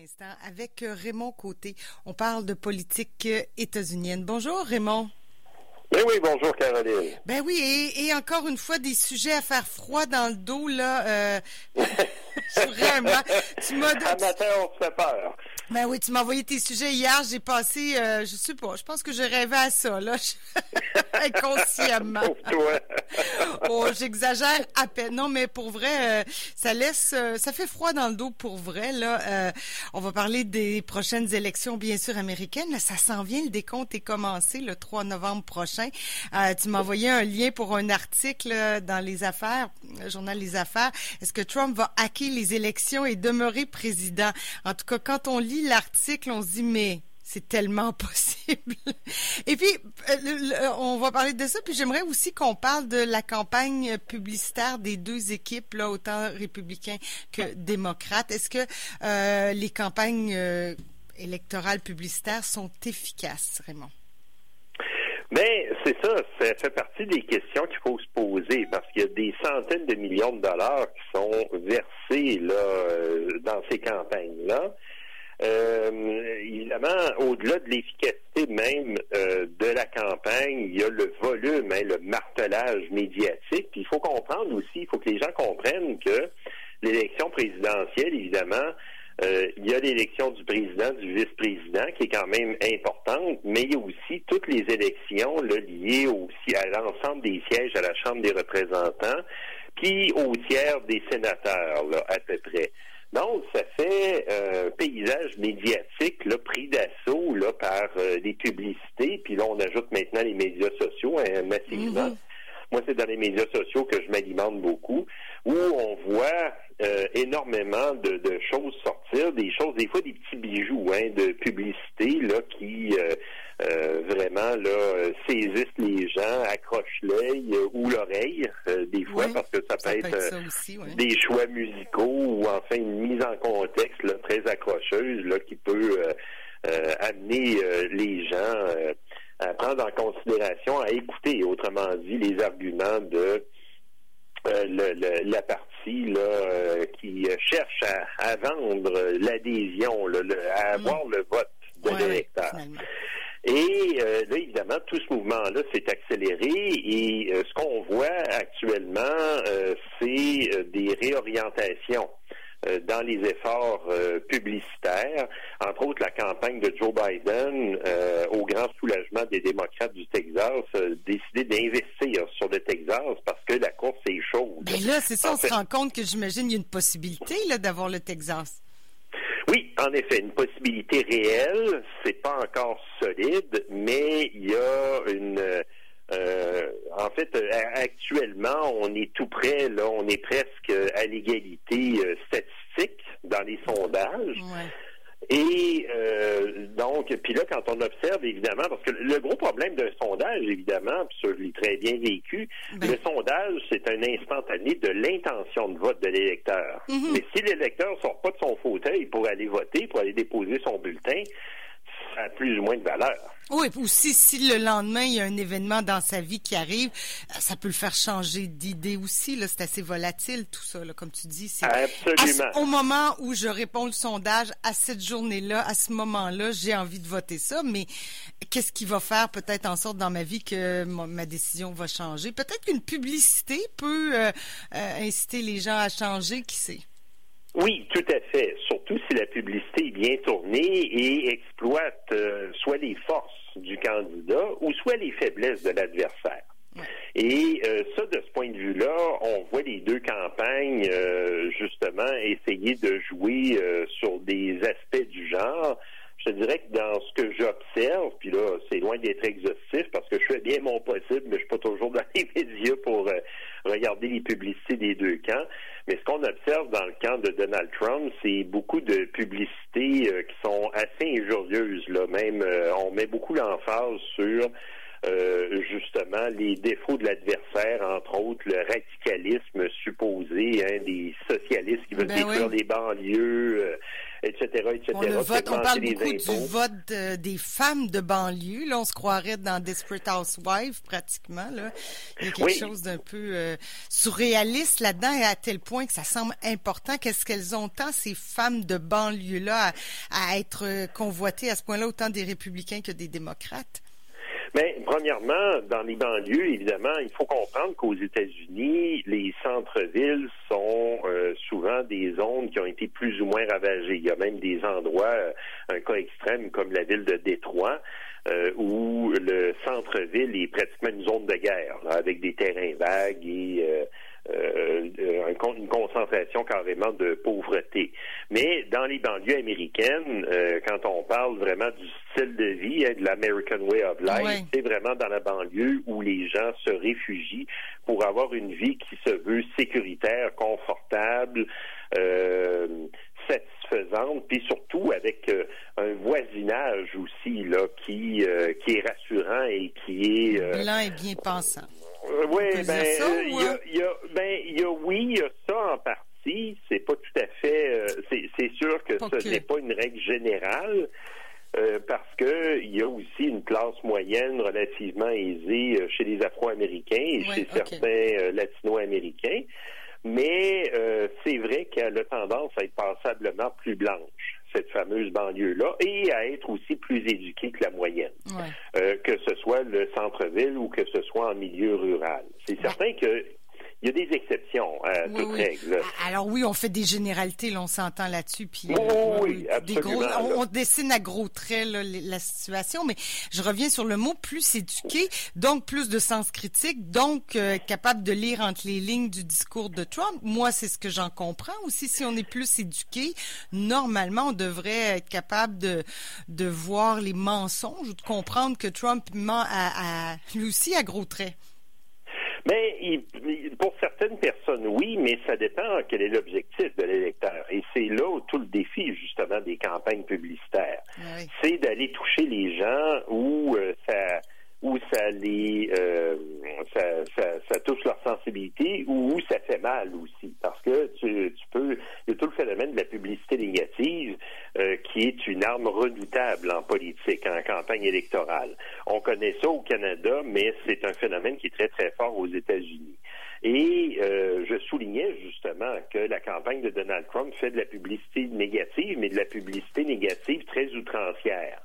l'instant avec euh, Raymond Côté. On parle de politique euh, états-unienne. Bonjour Raymond. Ben oui, bonjour Caroline. Ben oui, et, encore une fois, des sujets à faire froid dans le dos, là. Euh, vraiment. Tu m'as... matin, on se fait peur. Ben oui, tu m'as envoyé tes sujets hier. J'ai passé, euh, je sais pas, je pense que je rêvais à ça, là, inconsciemment. toi. oh, j'exagère à peine. Non, mais pour vrai, euh, ça laisse, euh, ça fait froid dans le dos pour vrai, là. Euh, on va parler des prochaines élections, bien sûr, américaines. Là, ça s'en vient, le décompte est commencé le 3 novembre prochain. tu m'as envoyé un lien pour un article dans Les Affaires, le journal Les Affaires. Est-ce que Trump va hacker les élections et demeurer président? En tout cas, quand on lit l'article, on se dit, mais c'est tellement possible. Et puis, euh, on va parler de ça. Puis j'aimerais aussi qu'on parle de la campagne publicitaire des deux équipes, là, autant républicains que démocrates. Est-ce que euh, les campagnes euh, électorales publicitaires sont efficaces, Raymond? Mais c'est ça, ça fait partie des questions qu'il faut se poser parce qu'il y a des centaines de millions de dollars qui sont versés là dans ces campagnes-là. Euh, évidemment, au-delà de l'efficacité même euh, de la campagne, il y a le volume, hein, le martelage médiatique. Puis il faut comprendre aussi, il faut que les gens comprennent que l'élection présidentielle, évidemment, euh, il y a l'élection du président, du vice-président, qui est quand même importante, mais il y a aussi toutes les élections là, liées aussi à l'ensemble des sièges à la Chambre des représentants, puis au tiers des sénateurs, là, à peu près. Donc, ça fait euh, un paysage médiatique là, pris d'assaut par euh, les publicités, puis là, on ajoute maintenant les médias sociaux hein, massivement. Moi, c'est dans les médias sociaux que je m'alimente beaucoup, où on voit euh, énormément de, choses sortir, des choses, des fois des petits bijoux hein, de publicité là, qui euh, vraiment là saisissent les gens, accrochent l'œil ou l'oreille des fois parce que ça peut être, des choix musicaux ou enfin une mise en contexte là, très accrocheuse là, qui peut amener les gens à prendre en considération, à écouter, autrement dit, les arguments de le, la partie là, qui cherche à, vendre l'adhésion, à avoir le vote de l'électeur. Et euh, là, évidemment, tout ce mouvement-là s'est accéléré et euh, ce qu'on voit actuellement, euh, c'est des réorientations dans les efforts publicitaires, entre autres la campagne de Joe Biden, au grand soulagement des démocrates du Texas, décidé d'investir sur le Texas parce que la course est chaude. Mais là, c'est ça, on se rend compte que j'imagine qu'il y a une possibilité là, d'avoir le Texas. Oui, en effet, une possibilité réelle. C'est pas encore solide, mais il y a une. Euh, en fait, actuellement, on est tout près. Là, on est presque à l'égalité euh, statistique dans les sondages. Et euh, donc, puis là, quand on observe, évidemment, parce que le gros problème d'un sondage, évidemment, puis ça, je l'ai très bien vécu, ben. le sondage, c'est un instantané de l'intention de vote de l'électeur. Mm-hmm. Mais si l'électeur sort pas de son fauteuil pour aller voter, pour aller déposer son bulletin, ça a plus ou moins de valeur. Oui, aussi si le lendemain il y a un événement dans sa vie qui arrive, euh, ça peut le faire changer d'idée aussi. Là, c'est assez volatile tout ça, là, comme tu dis. Absolument. au moment où je réponds le sondage, à cette journée-là, à ce moment-là, j'ai envie de voter ça. Mais qu'est-ce qui va faire peut-être en sorte dans ma vie que ma, décision va changer? Peut-être qu'une publicité peut euh, euh, inciter les gens à changer. Qui sait? Oui, tout à fait. Surtout si la publicité est bien tournée et exploite euh, soit les forces du candidat ou soit les faiblesses de l'adversaire. Et euh, ça, de ce point de vue-là, on voit les deux campagnes euh, justement essayer de jouer sur des aspects du genre. Je dirais que dans ce que j'observe, puis là, c'est loin d'être exhaustif parce que je fais bien mon possible, mais je suis pas toujours dans les médias pour regarder les publicités des deux camps. Mais ce qu'on observe dans le camp de Donald Trump, c'est beaucoup de publicités euh, qui sont assez injurieuses. Là. Même, euh, on met beaucoup l'emphase sur justement les défauts de l'adversaire, entre autres le radicalisme supposé hein, des socialistes qui veulent ben détruire les banlieues, etc., etc. On, vote, on parle beaucoup du vote des femmes de banlieue. Là, on se croirait dans Desperate Housewives, pratiquement. Là. Il y a quelque chose d'un peu euh, surréaliste là-dedans et à tel point que ça semble important. Qu'est-ce qu'elles ont tant, ces femmes de banlieue-là, à être convoitées à ce point-là, autant des républicains que des démocrates? Mais premièrement, dans les banlieues, évidemment, il faut comprendre qu'aux États-Unis, les centres-villes sont euh, souvent des zones qui ont été plus ou moins ravagées. Il y a même des endroits, euh, un cas extrême comme la ville de Détroit, euh, où le centre-ville est pratiquement une zone de guerre, avec des terrains vagues et euh, une concentration carrément de pauvreté. Mais dans les banlieues américaines, euh, quand on parle vraiment du style de vie, hein, de l'American Way of Life, c'est vraiment dans la banlieue où les gens se réfugient pour avoir une vie qui se veut sécuritaire, confortable, euh, satisfaisante, puis surtout avec euh, un voisinage aussi là qui qui est rassurant et qui est blanc et bien pensant. Oui, ben, il y a, ben, y a, oui, il y a ça en partie. C'est pas tout à fait. Euh, c'est sûr que ce n'est pas une règle générale. Euh, parce que il y a aussi une classe moyenne relativement aisée euh, chez les Afro-Américains et chez certains Latino-Américains, mais c'est vrai qu'elle a tendance à être passablement plus blanche cette fameuse banlieue-là et à être aussi plus éduquée que la moyenne, que ce soit le centre-ville ou que ce soit en milieu rural. C'est certain que il y a des exceptions à toute règle. Alors oui, on fait des généralités, là, on s'entend là-dessus. Puis, euh, oui, absolument, on, dessine à gros traits la situation, mais je reviens sur le mot plus éduqué, donc plus de sens critique, donc euh, capable de lire entre les lignes du discours de Trump. Moi, c'est ce que j'en comprends aussi. Si on est plus éduqué, normalement, on devrait être capable de, de voir les mensonges ou de comprendre que Trump ment à, à lui aussi à gros traits. Mais pour certaines personnes, oui, mais ça dépend quel est l'objectif de l'électeur. Et c'est là où tout le défi, justement, des campagnes publicitaires. C'est d'aller toucher les gens où euh, ça où ça les euh, ça, ça, ça, touche leur sensibilité ou où ça fait mal aussi. Parce que tu, tu peux il y a tout le phénomène de la publicité négative euh, qui est une arme redoutable en politique, en campagne électorale. On connaît ça au Canada, mais c'est un phénomène qui est très, très fort aux États-Unis. Et euh, je soulignais justement que la campagne de Donald Trump fait de la publicité négative, mais de la publicité négative très outrancière.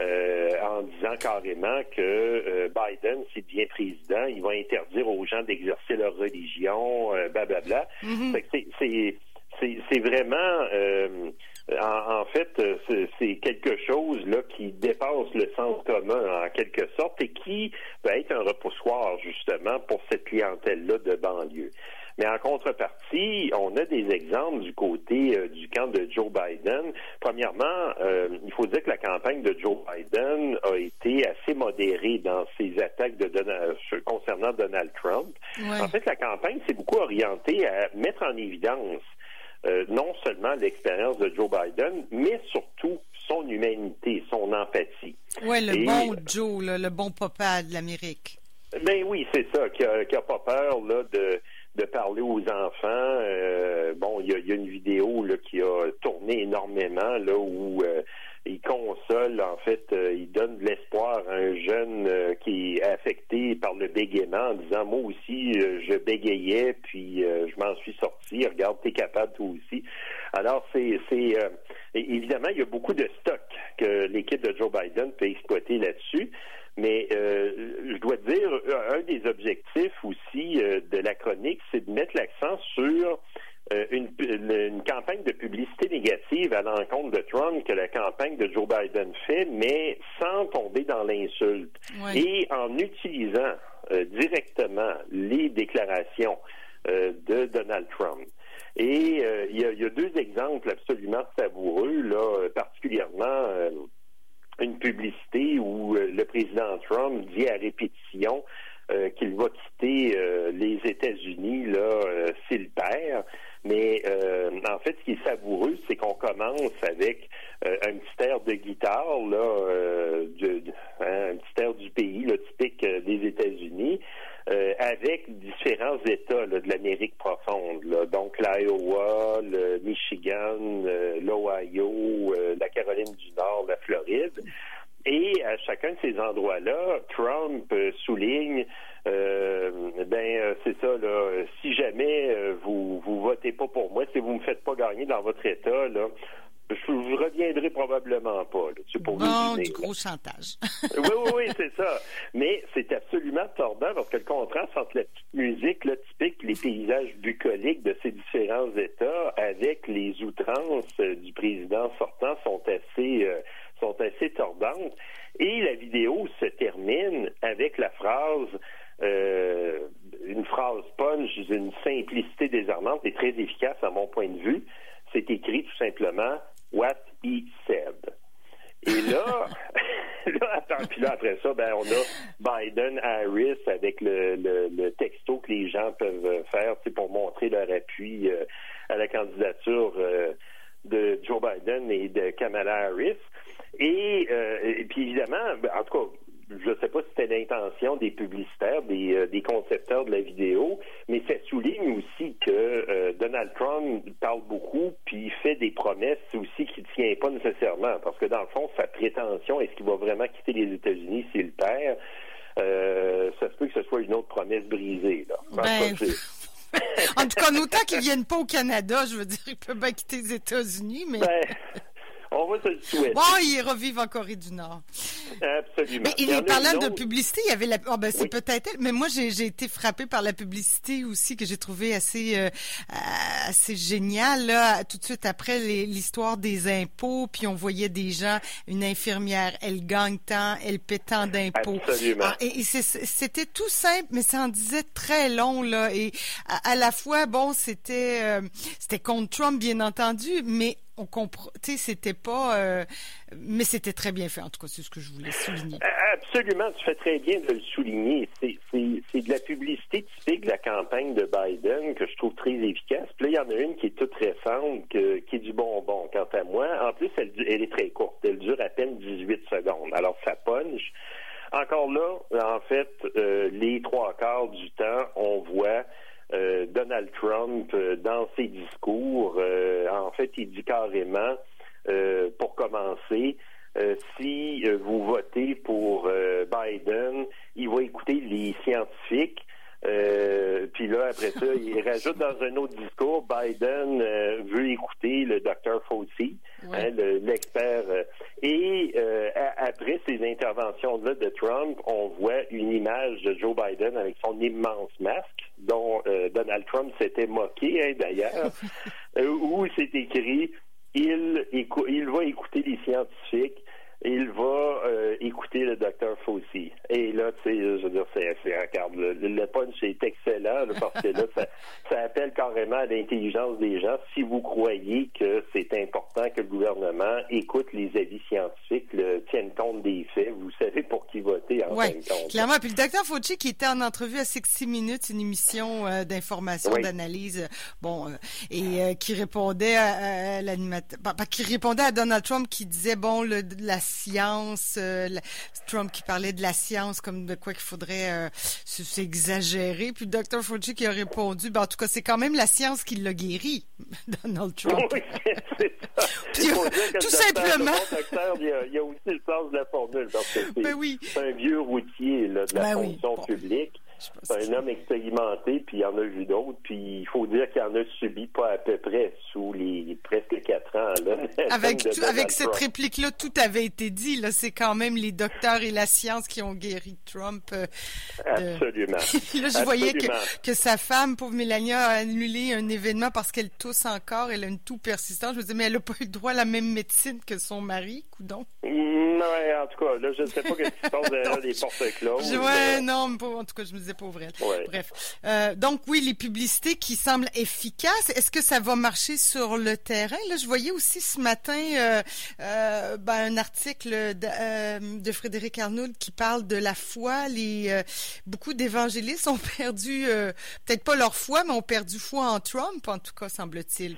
Euh, en disant carrément que euh, Biden, s'il devient président, il va interdire aux gens d'exercer leur religion, euh, blablabla. Mm-hmm. C'est vraiment, en, fait, c'est quelque chose là qui dépasse le sens commun en quelque sorte et qui va être un repoussoir justement pour cette clientèle-là de banlieue. Mais en contrepartie, on a des exemples du côté euh, du camp de Joe Biden. Premièrement, euh, il faut dire que la campagne de Joe Biden a été assez modérée dans ses attaques de Donald, concernant Donald Trump. En fait, la campagne s'est beaucoup orientée à mettre en évidence euh, non seulement l'expérience de Joe Biden, mais surtout son humanité, son empathie. Oui, le bon Joe, le bon papa de l'Amérique. Ben oui, c'est ça, qui a, qui a pas peur là de de parler aux enfants. Euh, bon, il y a, une vidéo là, qui a tourné énormément là où euh, il console, en fait, euh, il donne de l'espoir à un jeune qui est affecté par le bégaiement en disant moi aussi je bégayais puis je m'en suis sorti. Regarde, t'es capable toi aussi. Alors c'est c'est évidemment il y a beaucoup de stock que l'équipe de Joe Biden peut exploiter là-dessus. Mais euh, je dois dire, un des objectifs aussi euh, de la chronique, c'est de mettre l'accent sur euh, une, campagne de publicité négative à l'encontre de Trump que la campagne de Joe Biden fait, mais sans tomber dans l'insulte et en utilisant directement les déclarations de Donald Trump. Et il y, y, a deux exemples absolument savoureux, là, particulièrement une publicité où euh, le président Trump dit à répétition euh, qu'il va quitter euh, les États-Unis là s'il perd. Mais en fait, ce qui est savoureux, c'est qu'on commence avec un petit air de guitare, là, hein, un petit air du pays, là, typique des États-Unis. avec différents États de l'Amérique profonde, donc l'Iowa, le Michigan, l'Ohio, la Caroline du Nord, la Floride. Et à chacun de ces endroits-là, Trump souligne euh, ben euh, c'est ça là. Si jamais euh, vous vous votez pas pour moi, si vous me faites pas gagner dans votre État là, je vous reviendrai probablement pas. C'est pour bon, du gros chantage. oui, oui, oui, c'est ça. Mais c'est absolument tordant parce que le contraste entre la petite musique là, typique, les paysages bucoliques de ces différents États avec les outrances du président sortant sont assez sont assez tordantes. Et la vidéo se termine avec la phrase euh, une phrase punch d'une simplicité désarmante et très efficace à mon point de vue. C'est écrit tout simplement What he said. Et là, là, attends, puis là, après ça, ben, on a Biden-Harris avec le, le, texto que les gens peuvent faire pour montrer leur appui euh, à la candidature euh, de Joe Biden et de Kamala Harris. Et, et puis évidemment, ben, en tout cas, je ne sais pas si c'était l'intention des publicitaires, euh, des, concepteurs de la vidéo, mais ça souligne aussi que euh, Donald Trump parle beaucoup, puis fait des promesses aussi qu'il ne tient pas nécessairement, parce que dans le fond, sa prétention, est-ce qu'il va vraiment quitter les États-Unis s'il perd? Euh, ça se peut que ce soit une autre promesse brisée. Là. Ben, en tout cas, autant qu'ils viennent pas au Canada, je veux dire, ils peuvent pas quitter les États-Unis, mais... Ben, on va se le souhaiter. Bon, il revive en Corée du Nord. Absolument. Mais il, parlant de publicité, il y avait la. Oh, ben, c'est peut-être Mais moi, j'ai été frappée par la publicité aussi que j'ai trouvé assez euh, assez géniale. Là, tout de suite après l'histoire des impôts, puis on voyait des gens, une infirmière, elle gagne tant, elle paie tant d'impôts. Absolument. Ah, et, c'était tout simple, mais ça en disait très long là. Et à, la fois, bon, c'était euh, c'était contre Trump, bien entendu, mais on comprend, c'était pas, euh, mais c'était très bien fait. En tout cas, c'est ce que je voulais souligner. Absolument, tu fais très bien de le souligner. C'est de la publicité typique de la campagne de Biden que je trouve très efficace. Puis là, il y en a une qui est toute récente, qui est du bonbon. Quant à moi, en plus, elle, elle est très courte. Elle dure à peine 18 secondes. Alors, ça punch. Encore là, en fait, euh, les trois quarts du temps, on voit euh, Donald Trump, euh, dans ses discours, euh, en fait, il dit carrément, pour commencer, si vous votez pour Biden, il va écouter les scientifiques. puis là, après ça, il rajoute dans un autre discours, Biden veut écouter le docteur Fauci, hein, l'expert. et après ces interventions-là de Trump, on voit une image de Joe Biden avec son immense masque dont euh, Donald Trump s'était moqué, hein, d'ailleurs, euh, où c'est écrit il, il va écouter les scientifiques il va euh, écouter le docteur Fauci. Et là, tu sais, je veux dire, c'est, regarde, le, le, punch est excellent parce que là, ça, ça appelle carrément à l'intelligence des gens. Si vous croyez que c'est important que le gouvernement écoute les avis scientifiques, le, tienne compte des faits, vous savez pour qui voter en ouais, Clairement. Puis le docteur Fauci qui était en entrevue à 60 minutes, une émission euh, d'information, d'analyse, bon, euh, et qui répondait à, l'animateur, qui répondait à Donald Trump qui disait bon, le, la science, euh, Trump qui parlait de la science comme de quoi qu'il faudrait euh, s'exagérer, puis Dr. Fauci qui a répondu, ben, en tout cas, c'est quand même la science qui l'a guéri, Donald Trump. Oui, c'est ça. tout simplement. il, y a, aussi le sens de la formule, parce que c'est ben oui. un vieux routier là, de la ben fonction publique. C'est un homme expérimenté, puis il y en a vu d'autres, puis il faut dire qu'il en a subi pas à peu près sous les presque quatre ans. Là, avec avec cette réplique-là, tout avait été dit. Là, c'est quand même les docteurs et la science qui ont guéri Trump. Euh, Absolument. là, je voyais que, que sa femme, pauvre Mélania, a annulé un événement parce qu'elle tousse encore. Elle a une toux persistante. Je me disais, mais elle n'a pas eu droit à la même médecine que son mari, coudon. Non, en tout cas, là, je ne sais pas ce qui se passe derrière les portes closes. Ouais, non, mais en tout cas, je me disais pauvre Bref. Euh, donc oui, les publicités qui semblent efficaces. Est-ce que ça va marcher sur le terrain? Là, je voyais aussi ce matin euh, euh, ben, un article de, Frédéric Arnould qui parle de la foi. Les beaucoup d'évangélistes ont perdu, peut-être pas leur foi, mais ont perdu foi en Trump, en tout cas, semble-t-il.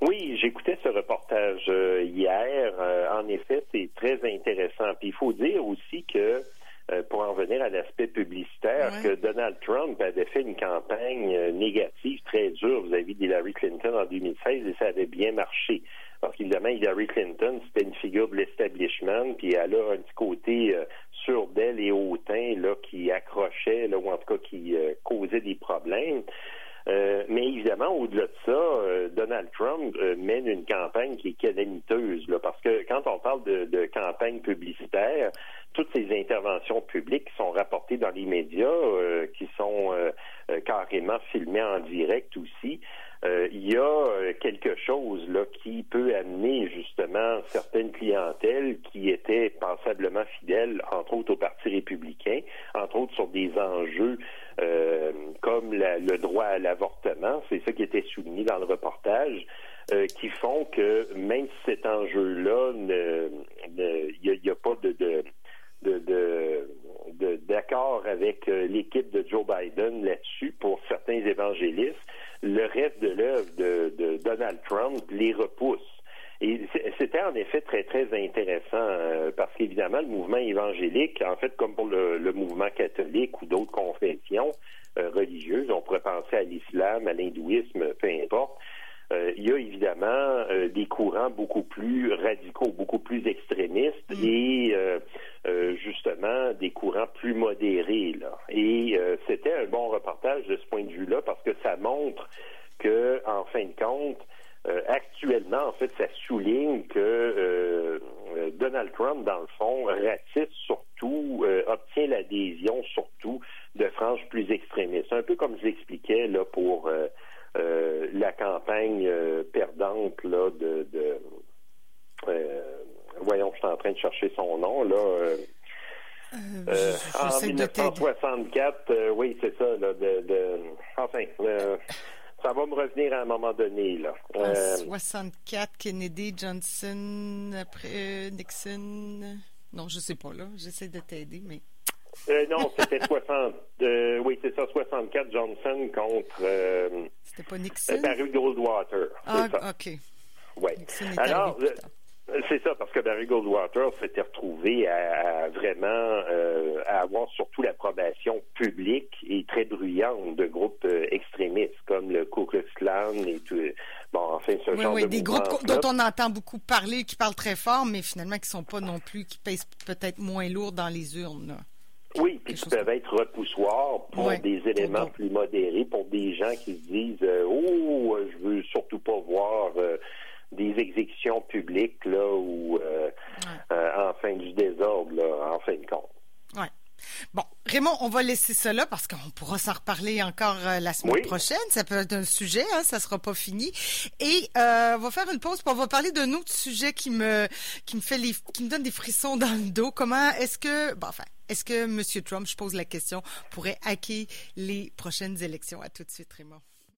Oui, j'écoutais ce reportage euh, hier. Euh, en effet, c'est très intéressant. Puis il faut dire aussi que euh, pour en venir à l'aspect publicitaire, que Donald Trump avait fait une campagne négative très dure vis-à-vis d'Hillary Clinton en 2016 et ça avait bien marché. Parce qu'évidemment, Hillary Clinton, c'était une figure de l'establishment, puis elle a un petit côté sur d'elle et hautain là, qui accrochait, là, ou en tout cas qui causait des problèmes. Euh, mais évidemment, au-delà de ça, euh, Donald Trump euh, mène une campagne qui est calamiteuse, là, parce que quand on parle de, campagne publicitaire, toutes ces interventions publiques qui sont rapportées dans les médias, qui sont carrément filmées en direct aussi, il y a quelque chose là qui peut amener justement certaines clientèles qui étaient passablement fidèles, entre autres au Parti républicain, entre autres sur des enjeux comme le droit à l'avortement, c'est ça qui était souligné dans le reportage, euh, qui font que même si cet enjeu-là, il n'y a, pas de, d'accord avec euh, l'équipe de Joe Biden là-dessus pour certains évangélistes, le reste de l'œuvre de Donald Trump les repousse. Et c'était en effet très, très intéressant euh, parce qu'évidemment, le mouvement évangélique, en fait, comme pour le, mouvement catholique ou d'autres confessions euh, religieuses, on pourrait penser à l'islam, à l'hindouisme, peu importe, euh, il y a évidemment des courants beaucoup plus radicaux, beaucoup plus extrémistes mm. et justement des courants plus modérés. Là. Et c'était un bon reportage de ce point de vue-là parce que ça montre que, en fin de compte, euh, actuellement, en fait, ça souligne que euh, euh, Donald Trump, dans le fond, ratisse surtout, obtient l'adhésion surtout de franges plus extrémistes. Un peu comme je l'expliquais là pour la campagne perdante là de, voyons, je suis en train de chercher son nom là. en 1964, oui, c'est ça, là, de, de enfin, ça va me revenir à un moment donné. Là. Euh, 64, Kennedy, Johnson, après euh, Nixon. Non, je sais pas, là. J'essaie de t'aider, mais. Euh, non, c'était 60. Euh, oui, c'est ça, 64 Johnson contre. Euh, c'était pas Nixon? Barry Goldwater. Ah, OK. Oui. Alors, c'est ça, parce que Barry Goldwater s'était retrouvé à, vraiment euh, à avoir surtout l'approbation publique et très bruyante de groupes euh, extrémistes comme le Ku Klux Klan et tout. Bon, enfin, ce genre oui, de des groupes dont on entend beaucoup parler, qui parlent très fort, mais finalement qui sont pas non plus, qui pèsent peut-être moins lourd dans les urnes. Oui, puis qui peuvent être repoussoirs pour des éléments plus modérés, pour des gens qui se disent euh, Oh, je veux surtout pas voir des exécutions publiques là ou euh, euh, en fin du désordre là, en fin de compte. Ouais. Bon, Raymond, on va laisser cela parce qu'on pourra s'en reparler encore euh, la semaine prochaine. Ça peut être un sujet, hein, ça sera pas fini. Et euh, on va faire une pause pour on va parler d'un autre sujet qui me qui me fait les, qui me donne des frissons dans le dos. Comment est-ce que, bon, enfin, est-ce que M. Trump, je pose la question, pourrait hacker les prochaines élections? À tout de suite, Raymond.